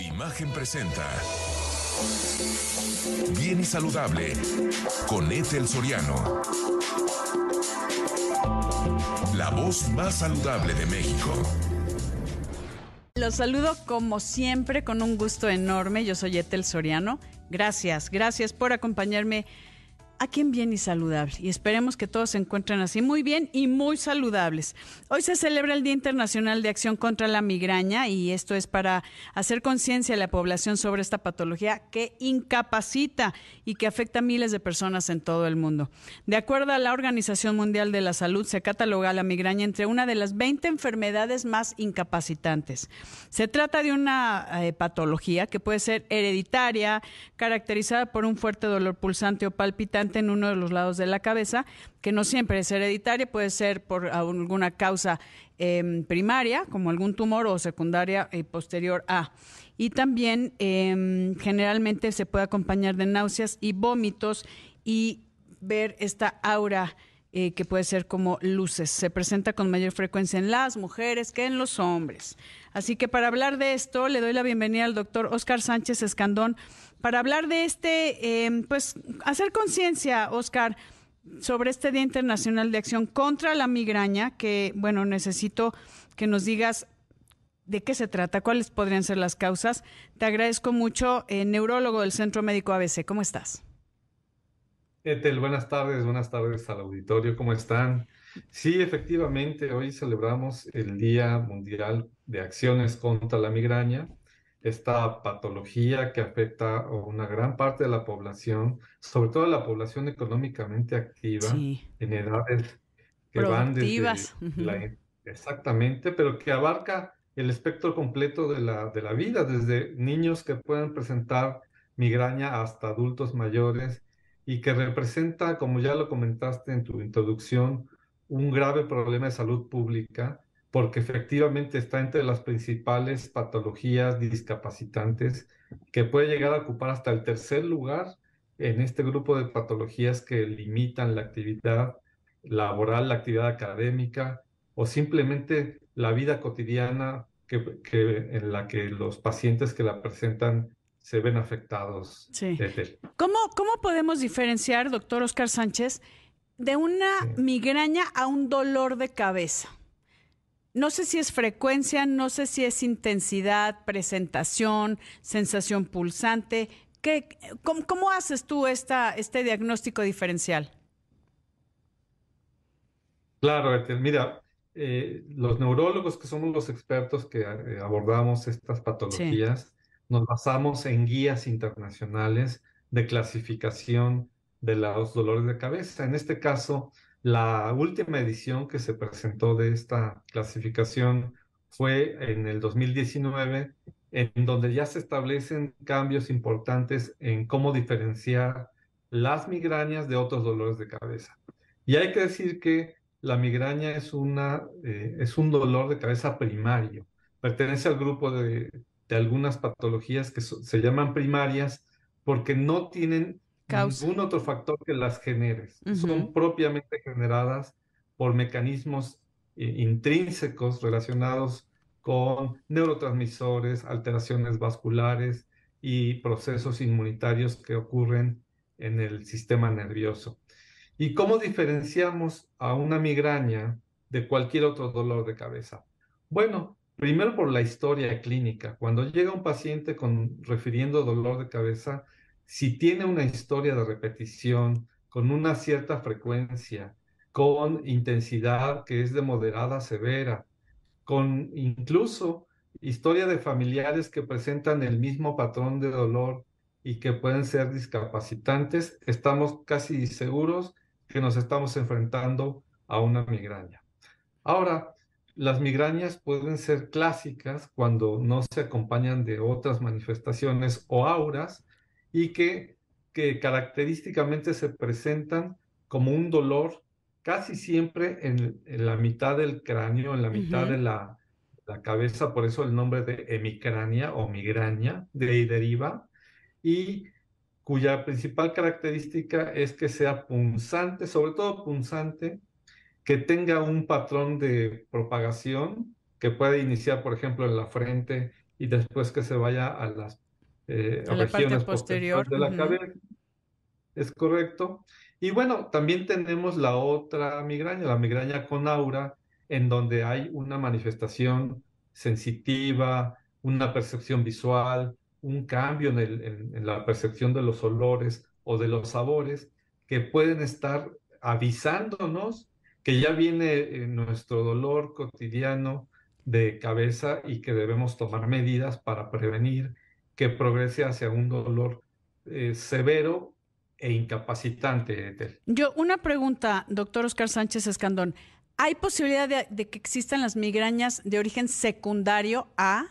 Imagen presenta. Bien y saludable con Ethel Soriano. La voz más saludable de México. Los saludo como siempre con un gusto enorme. Yo soy Ethel Soriano. Gracias, gracias por acompañarme aquí en Bien y Saludable. Y esperemos que todos se encuentren así muy bien y muy saludables. Hoy se celebra el Día Internacional de Acción contra la Migraña y esto es para hacer conciencia a la población sobre esta patología que incapacita y que afecta a miles de personas en todo el mundo. De acuerdo a la Organización Mundial de la Salud, se cataloga la migraña entre una de las 20 enfermedades más incapacitantes. Se trata de una eh, patología que puede ser hereditaria, caracterizada por un fuerte dolor pulsante o palpitante en uno de los lados de la cabeza, que no siempre es hereditaria, puede ser por alguna causa em, primaria, como algún tumor, o secundaria y posterior a. Y también em, generalmente se puede acompañar de náuseas y vómitos y ver esta aura. Eh, que puede ser como luces. Se presenta con mayor frecuencia en las mujeres que en los hombres. Así que para hablar de esto, le doy la bienvenida al doctor Oscar Sánchez Escandón, para hablar de este, em, pues hacer conciencia, Oscar, sobre este Día Internacional de Acción contra la Migraña, que, bueno, necesito que nos digas de qué se trata, cuáles podrían ser las causas. Te agradezco mucho, eh, neurólogo del Centro Médico ABC. ¿Cómo estás? Etel, buenas tardes, buenas tardes al auditorio, ¿cómo están? Sí, efectivamente, hoy celebramos el Día Mundial de Acciones contra la Migraña esta patología que afecta a una gran parte de la población, sobre todo la población económicamente activa, en edades que van desde la, exactamente, pero que abarca el espectro completo de la, de la vida, desde niños que pueden presentar migraña hasta adultos mayores y que representa, como ya lo comentaste en tu introducción, un grave problema de salud pública porque efectivamente está entre las principales patologías discapacitantes que puede llegar a ocupar hasta el tercer lugar en este grupo de patologías que limitan la actividad laboral, la actividad académica o simplemente la vida cotidiana que, en la que los pacientes que la presentan se ven afectados. Sí. ¿Cómo, ¿Cómo podemos diferenciar, doctor Oscar Sánchez, de una migraña a un dolor de cabeza? No sé si es frecuencia, no sé si es intensidad, presentación, sensación pulsante. ¿Qué, cómo, haces tú esta, este diagnóstico diferencial? Claro, mira, eh, los neurólogos que somos los expertos que eh, abordamos estas patologías, nos basamos en guías internacionales de clasificación de los dolores de cabeza. En este caso, la última edición que se presentó de esta clasificación fue en el 2019, en donde ya se establecen cambios importantes en cómo diferenciar las migrañas de otros dolores de cabeza. Y hay que decir que la migraña es, una, eh, es un dolor de cabeza primario. Pertenece al grupo de, algunas patologías que se llaman primarias porque no tienen ningún otro factor que las genere. Son propiamente generadas por mecanismos eh, intrínsecos relacionados con neurotransmisores, alteraciones vasculares y procesos inmunitarios que ocurren en el sistema nervioso. ¿Y cómo diferenciamos a una migraña de cualquier otro dolor de cabeza? Bueno, primero por la historia clínica. Cuando llega un paciente con refiriendo dolor de cabeza, si tiene una historia de repetición con una cierta frecuencia, con intensidad que es de moderada a severa, con incluso historia de familiares que presentan el mismo patrón de dolor y que pueden ser discapacitantes, estamos casi seguros que nos estamos enfrentando a una migraña. Ahora, las migrañas pueden ser clásicas cuando no se acompañan de otras manifestaciones o auras y que, que característicamente se presentan como un dolor casi siempre en, la mitad del cráneo, en la mitad de la, la, cabeza, por eso el nombre de hemicrania o migraña de ahí deriva, y cuya principal característica es que sea punzante, sobre todo punzante, que tenga un patrón de propagación que puede iniciar, por ejemplo, en la frente y después que se vaya a las eh, regiones posterior de la cabeza. Es correcto. Y bueno, también tenemos la otra migraña, la migraña con aura, en donde hay una manifestación sensitiva, una percepción visual, un cambio en, en la percepción de los olores o de los sabores que pueden estar avisándonos que ya viene eh, nuestro dolor cotidiano de cabeza y que debemos tomar medidas para prevenir que progrese hacia un dolor eh, severo e incapacitante. Yo, una pregunta, doctor Oscar Sánchez Escandón. ¿Hay posibilidad de, que existan las migrañas de origen secundario a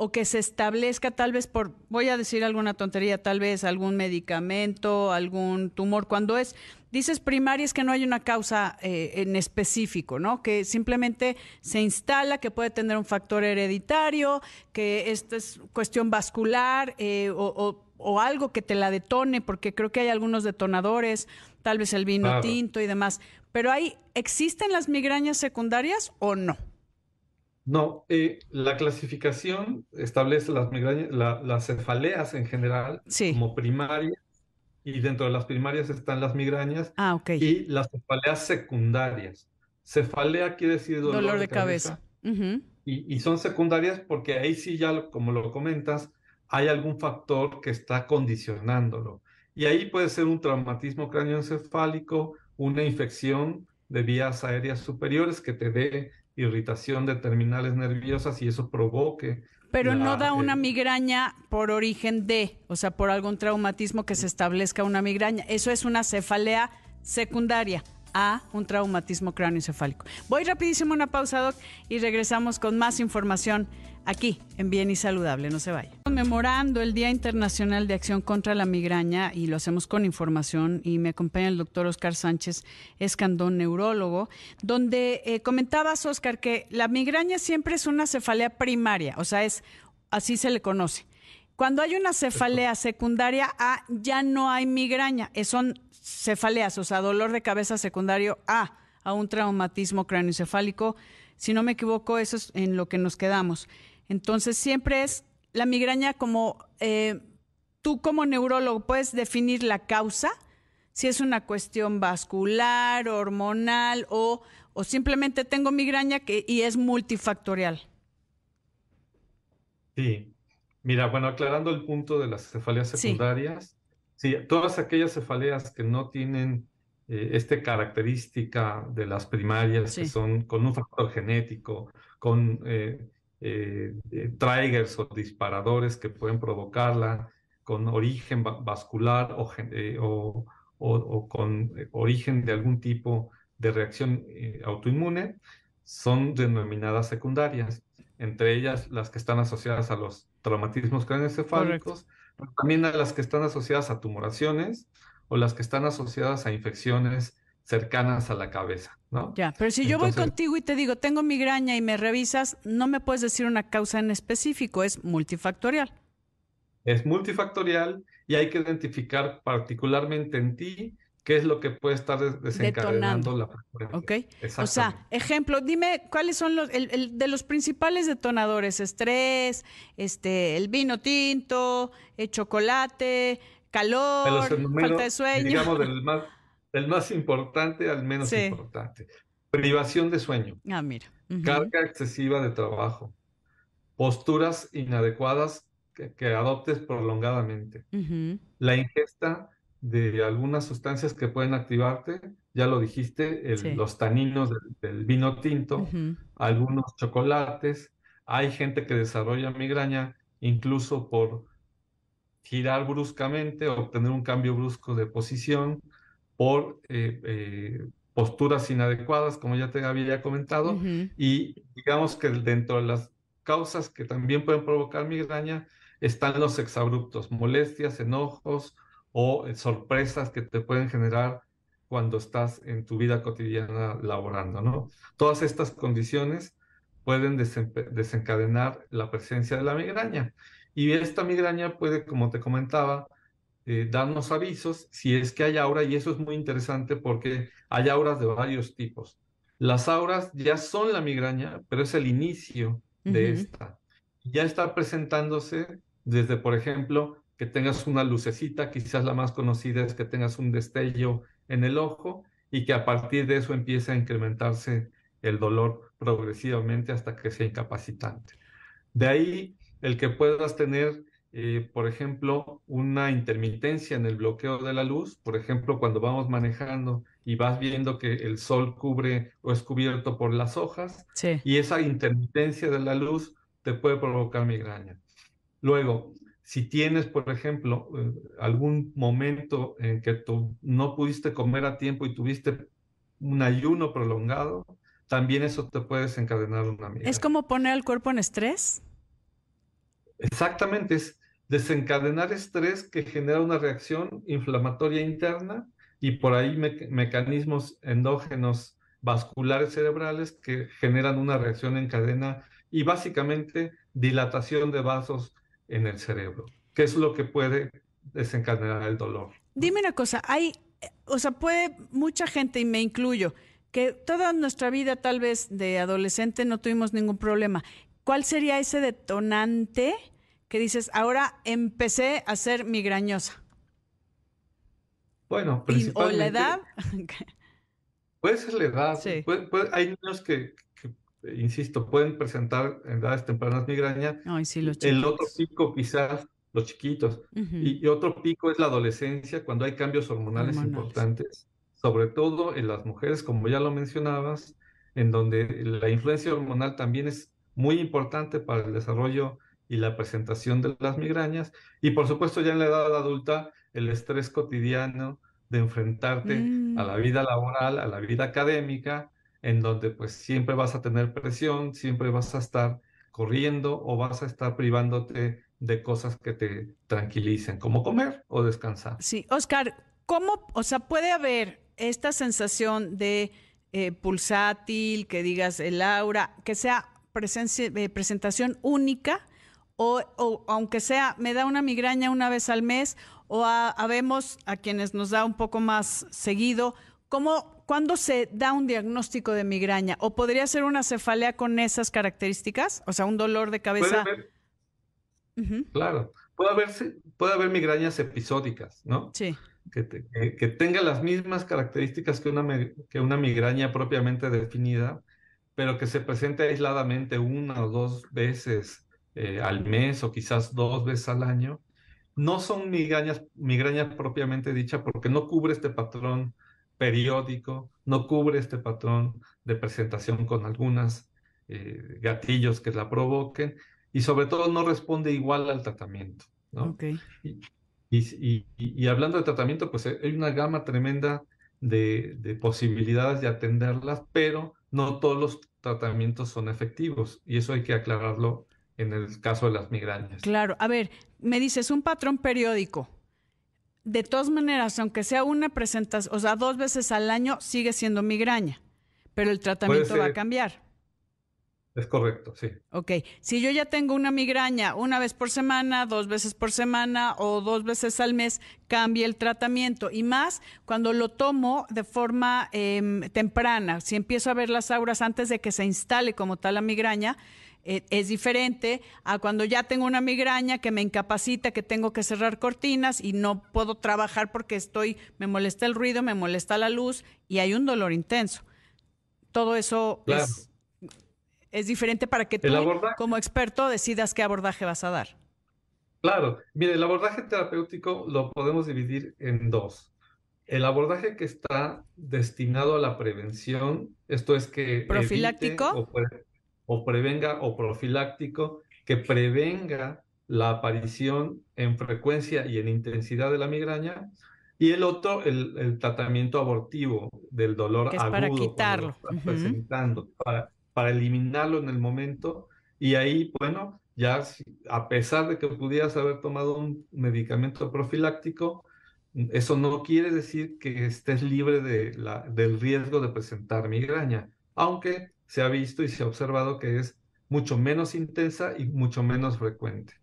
o que se establezca tal vez por, voy a decir alguna tontería, tal vez algún medicamento, algún tumor, cuando es, dices primaria es que no hay una causa eh, en específico, ¿no? Que simplemente se instala, que puede tener un factor hereditario, que esta es cuestión vascular eh, o, algo que te la detone, porque creo que hay algunos detonadores, tal vez el vino tinto y demás. Pero hay, ¿existen las migrañas secundarias o no? No, eh, la clasificación establece las migrañas, las cefaleas en general como primarias y dentro de las primarias están las migrañas ah, y las cefaleas secundarias. Cefalea quiere decir dolor, de, cabeza. y, son secundarias porque ahí sí ya, como lo comentas, hay algún factor que está condicionándolo. Y ahí puede ser un traumatismo cráneoencefálico, una infección de vías aéreas superiores que te dé irritación de terminales nerviosas y eso provoque. Pero no da una migraña por origen de, o sea, por algún traumatismo que se establezca una migraña. Eso es una cefalea secundaria a un traumatismo cráneoencefálico. Voy rapidísimo a una pausa, Doc, y regresamos con más información aquí en Bien y Saludable. No se vaya. Conmemorando el Día Internacional de Acción contra la Migraña y lo hacemos con información y me acompaña el doctor Oscar Sánchez Escandón, neurólogo, donde eh, comentabas, Oscar, que la migraña siempre es una cefalea primaria, o sea, es así se le conoce. Cuando hay una cefalea secundaria A, ya no hay migraña, son cefaleas, o sea, dolor de cabeza secundario A, a un traumatismo cráneoencefálico. Si no me equivoco, eso es en lo que nos quedamos. Entonces, siempre es la migraña como eh, tú como neurólogo puedes definir la causa, si es una cuestión vascular, hormonal o, o simplemente tengo migraña que, y es multifactorial. Sí, mira, bueno, aclarando el punto de las cefaleas secundarias, sí, todas aquellas cefaleas que no tienen eh, esta característica de las primarias, que son con un factor genético, con eh, eh, triggers o disparadores que pueden provocarla, con origen vascular o, o, con origen de algún tipo de reacción autoinmune, son denominadas secundarias, entre ellas las que están asociadas a los traumatismos craneoencefálicos, también a las que están asociadas a tumoraciones, o las que están asociadas a infecciones cercanas a la cabeza, ¿no? Ya, pero si yo voy contigo y te digo, tengo migraña y me revisas, no me puedes decir una causa en específico, es multifactorial. Es multifactorial y hay que identificar particularmente en ti qué es lo que puede estar desencadenando la Ok. O sea, ejemplo, dime cuáles son los el, de los principales detonadores: estrés, este, el vino tinto, el chocolate, calor, falta de sueño. Digamos, del más, del más importante al menos importante. Privación de sueño. Ah, mira. Carga excesiva de trabajo. Posturas inadecuadas que, adoptes prolongadamente. La ingesta de algunas sustancias que pueden activarte, ya lo dijiste, los taninos del, vino tinto, algunos chocolates. Hay gente que desarrolla migraña incluso por girar bruscamente, obtener un cambio brusco de posición por, eh, eh, posturas inadecuadas, como ya te había comentado, y digamos que dentro de las causas que también pueden provocar migraña están los exabruptos, molestias, enojos o sorpresas que te pueden generar cuando estás en tu vida cotidiana laborando, ¿no? Todas estas condiciones pueden desencadenar la presencia de la migraña. Y esta migraña puede, como te comentaba, eh, darnos avisos si es que hay aura, y eso es muy interesante porque hay auras de varios tipos. Las auras ya son la migraña, pero es el inicio de esta. Ya está presentándose desde, por ejemplo, que tengas una lucecita, quizás la más conocida es que tengas un destello en el ojo y que a partir de eso empiece a incrementarse el dolor progresivamente hasta que sea incapacitante. De ahí el que puedas tener, eh, por ejemplo, una intermitencia en el bloqueo de la luz, por ejemplo, cuando vamos manejando y vas viendo que el sol cubre o es cubierto por las hojas, y esa intermitencia de la luz te puede provocar migraña. Luego, si tienes, por ejemplo, eh, algún momento en que tú no pudiste comer a tiempo y tuviste un ayuno prolongado, también eso te puede desencadenar una migraña. ¿Es como poner al cuerpo en estrés? Exactamente, es desencadenar estrés que genera una reacción inflamatoria interna y por ahí mecanismos endógenos vasculares cerebrales que generan una reacción en cadena y básicamente dilatación de vasos en el cerebro, que es lo que puede desencadenar el dolor. Dime una cosa, hay, o sea, puede mucha gente, y me incluyo, que toda nuestra vida tal vez de adolescente no tuvimos ningún problema. ¿Cuál sería ese detonante que dices, ahora empecé a ser migrañosa? Bueno, principalmente... ¿O la edad? puede ser la edad. Sí. hay niños que, insisto, pueden presentar en edades tempranas migraña. Ay, sí, los El otro pico quizás, los chiquitos. y, otro pico es la adolescencia, cuando hay cambios hormonales, importantes, sobre todo en las mujeres, como ya lo mencionabas, en donde la influencia hormonal también es muy importante para el desarrollo y la presentación de las migrañas. Y por supuesto ya en la edad adulta, el estrés cotidiano de enfrentarte a la mm. vida laboral, a la vida académica, en donde pues siempre vas a tener presión, siempre vas a estar corriendo o vas a estar privándote de cosas que te tranquilicen, como comer o descansar. Sí, Oscar, ¿cómo, o sea, puede haber esta sensación de eh, pulsátil, que digas el aura, que sea presencia, eh, presentación única, o, o, aunque sea, me da una migraña una vez al mes, o habemos a quienes nos da un poco más seguido, ¿cómo, ¿cuándo se da un diagnóstico de migraña? ¿O podría ser una cefalea con esas características? O sea, un dolor de cabeza. Claro, puede haber, puede haber migrañas episódicas, ¿no? Sí. Que, que, tenga las mismas características que una, que una migraña propiamente definida, pero que se presente aisladamente una o dos veces eh, al mes o quizás dos veces al año. No son migrañas, migrañas propiamente dicha porque no cubre este patrón periódico, no cubre este patrón de presentación con algunos eh, gatillos que la provoquen y sobre todo no responde igual al tratamiento. ¿no? Y, hablando de tratamiento, pues hay una gama tremenda de, de, posibilidades de atenderlas, pero no todos los tratamientos son efectivos y eso hay que aclararlo en el caso de las migrañas. Claro, a ver, me dices un patrón periódico de todas maneras, aunque sea una presentación, o sea, dos veces al año, sigue siendo migraña, pero el tratamiento va a cambiar. Es correcto, sí. Ok, si yo ya tengo una migraña una vez por semana, dos veces por semana o dos veces al mes, cambia el tratamiento. Y más cuando lo tomo de forma em, temprana, si empiezo a ver las auras antes de que se instale como tal la migraña, eh, es diferente a cuando ya tengo una migraña que me incapacita, que tengo que cerrar cortinas y no puedo trabajar porque estoy, me molesta el ruido, me molesta la luz y hay un dolor intenso. Todo eso es, es, diferente para que tú, como experto, decidas qué abordaje vas a dar. Claro, mire, el abordaje terapéutico lo podemos dividir en dos. El abordaje que está destinado a la prevención, esto es que... Profiláctico o prevenga o profiláctico que prevenga la aparición en frecuencia y en intensidad de la migraña, Y el otro, el, tratamiento abortivo del dolor agudo. Para quitarlo. presentando, para, para eliminarlo en el momento. Y ahí, bueno, ya a pesar de que pudieras haber tomado un medicamento profiláctico, eso no quiere decir que estés libre de la, del riesgo de presentar migraña, aunque se ha visto y se ha observado que es mucho menos intensa y mucho menos frecuente.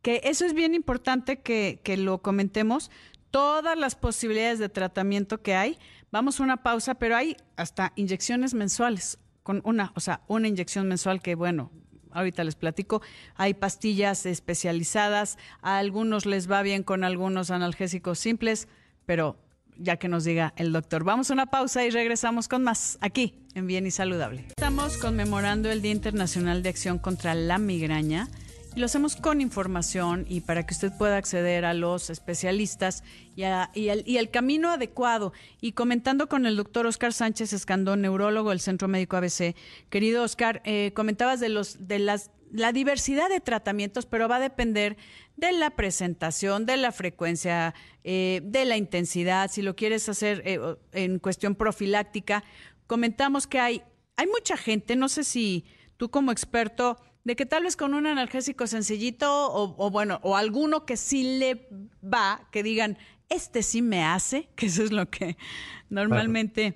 Que eso es bien importante que, que lo comentemos. Todas las posibilidades de tratamiento que hay. Vamos a una pausa, pero hay hasta inyecciones mensuales con una, o sea, una inyección mensual que, bueno, ahorita les platico, hay pastillas especializadas, a algunos les va bien con algunos analgésicos simples, pero ya que nos diga el doctor. Vamos a una pausa y regresamos con más aquí en Bien y Saludable. Estamos conmemorando el Día Internacional de Acción contra la Migraña lo hacemos con información y para que usted pueda acceder a los especialistas y, al, camino adecuado. Y comentando con el doctor Oscar Sánchez Escandón, neurólogo del Centro Médico ABC. Querido Oscar, eh, comentabas de, los, de las, la diversidad de tratamientos, pero va a depender de la presentación, de la frecuencia, eh, de la intensidad, si lo quieres hacer eh, en cuestión profiláctica. Comentamos que hay, hay mucha gente, no sé si tú como experto de que tal vez con un analgésico sencillito o, bueno, o alguno que sí le va, que digan, este sí me hace, que eso es lo que normalmente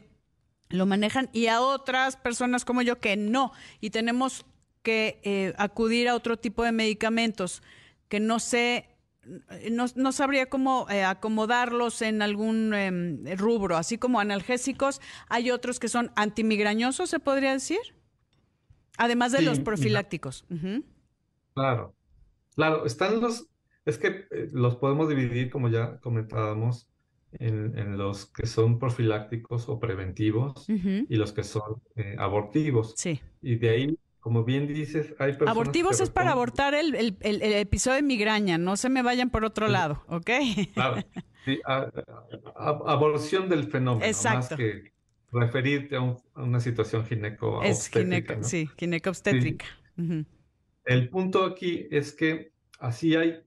lo manejan, y a otras personas como yo que no, y tenemos que eh, acudir a otro tipo de medicamentos que no sé, no, sabría cómo eh, acomodarlos en algún em, rubro, así como analgésicos, hay otros que son antimigrañosos, se podría decir. Además de los profilácticos. Claro, claro, están los, es que eh, los podemos dividir, como ya comentábamos, en, los que son profilácticos o preventivos y los que son eh, abortivos. Sí. Y de ahí, como bien dices, hay personas Abortivos es para abortar el, episodio de migraña, no se me vayan por otro lado, ¿ok? Claro, sí, aborción del fenómeno, Exacto. más que referirte a, una situación gineco es Sí, ginecobstétrica. El punto aquí es que así hay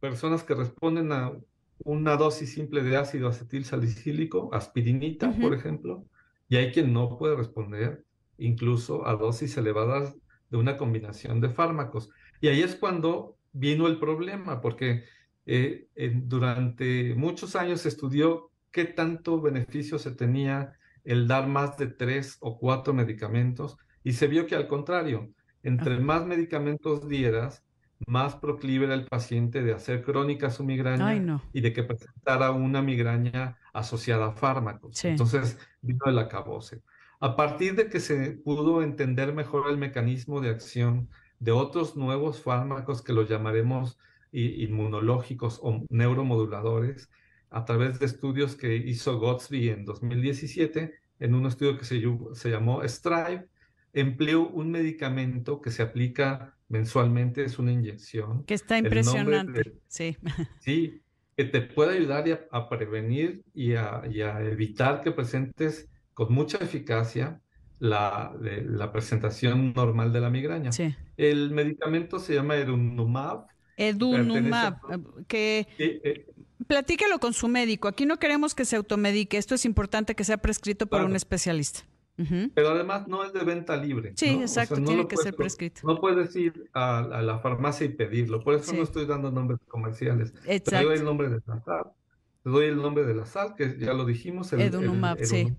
personas que responden a una dosis simple de ácido acetil salicílico, aspirinita, por ejemplo, y hay quien no puede responder incluso a dosis elevadas de una combinación de fármacos. Y ahí es cuando vino el problema, porque eh, durante muchos años se estudió qué tanto beneficio se tenía el dar más de tres o cuatro medicamentos y se vio que al contrario, entre más medicamentos dieras, más proclive era el paciente de hacer crónica su migraña y de que presentara una migraña asociada a fármacos. Entonces vino el acabose. A partir de que se pudo entender mejor el mecanismo de acción de otros nuevos fármacos que los llamaremos inmunológicos o neuromoduladores, a través de estudios que hizo Gotsby en 2017, en un estudio que se, se llamó Strive, empleó un medicamento que se aplica mensualmente, es una inyección. Que está impresionante, sí. Sí, que te puede ayudar a, prevenir y a, evitar que presentes con mucha eficacia la, la presentación normal de la migraña. Sí. El medicamento se llama Edunumab. Edunumab, que eh, platíquelo con su médico. Aquí no queremos que se automedique. Esto es importante que sea prescrito por un especialista. Pero además no es de venta libre. Sí, exacto, tiene que ser prescrito. No puedes ir a, la farmacia y pedirlo. Por eso no estoy dando nombres comerciales. Exacto. Te doy el nombre de la sal. Te doy el nombre de la sal, que ya lo dijimos. El, Edunumab, sí.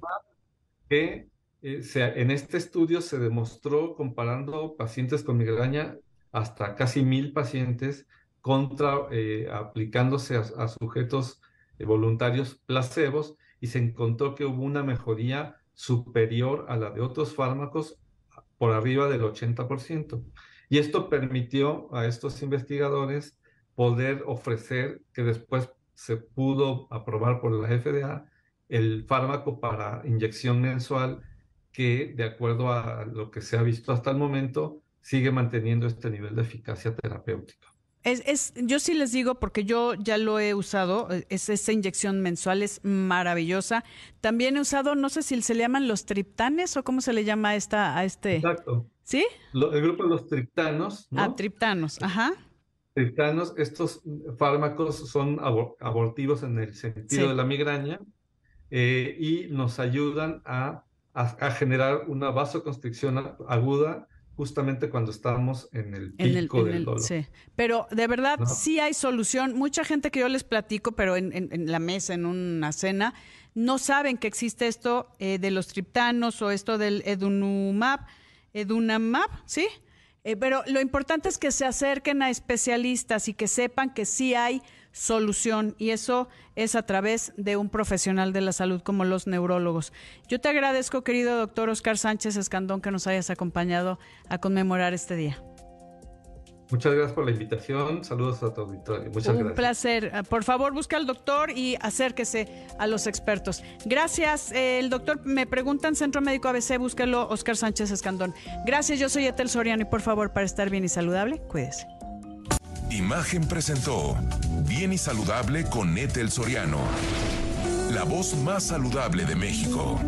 Que eh, en este estudio se demostró comparando pacientes con migraña hasta casi mil pacientes contra eh, aplicándose a, sujetos eh, voluntarios placebos y se encontró que hubo una mejoría superior a la de otros fármacos por arriba del 80%. Y esto permitió a estos investigadores poder ofrecer, que después se pudo aprobar por la FDA, el fármaco para inyección mensual que, de acuerdo a lo que se ha visto hasta el momento, sigue manteniendo este nivel de eficacia terapéutica. Es, yo sí les digo, porque yo ya lo he usado, eh, es esa inyección mensual es maravillosa. También he usado, no sé si se le llaman los triptanes o cómo se le llama a, esta, a este. Exacto. ¿Sí? el grupo de los triptanos. ¿no? Ah, triptanos, ajá. triptanos, estos fármacos son abortivos en el sentido de la migraña eh, y nos ayudan a, a, generar una vasoconstricción aguda justamente cuando estamos en el pico del dolor. Sí. Pero de verdad sí hay solución. Mucha gente que yo les platico, pero en, en, la mesa, en una cena, no saben que existe esto eh, de los triptanos o esto del edunumab, edunamab, ¿sí? Eh, pero lo importante es que se acerquen a especialistas y que sepan que sí hay solución y eso es a través de un profesional de la salud como los neurólogos. Yo te agradezco, querido doctor Oscar Sánchez Escandón, que nos hayas acompañado a conmemorar este día. Muchas gracias por la invitación. Saludos a tu auditorio. Muchas Un placer. Ah, por favor, busca al doctor y acérquese a los expertos. Gracias. Eh, el doctor, me preguntan Centro Médico ABC, búscalo Oscar Sánchez Escandón. Gracias, yo soy Etel Soriano y por favor, para estar bien y saludable, cuídese. Imagen presentó Bien y Saludable con Etel Soriano. La voz más saludable de México.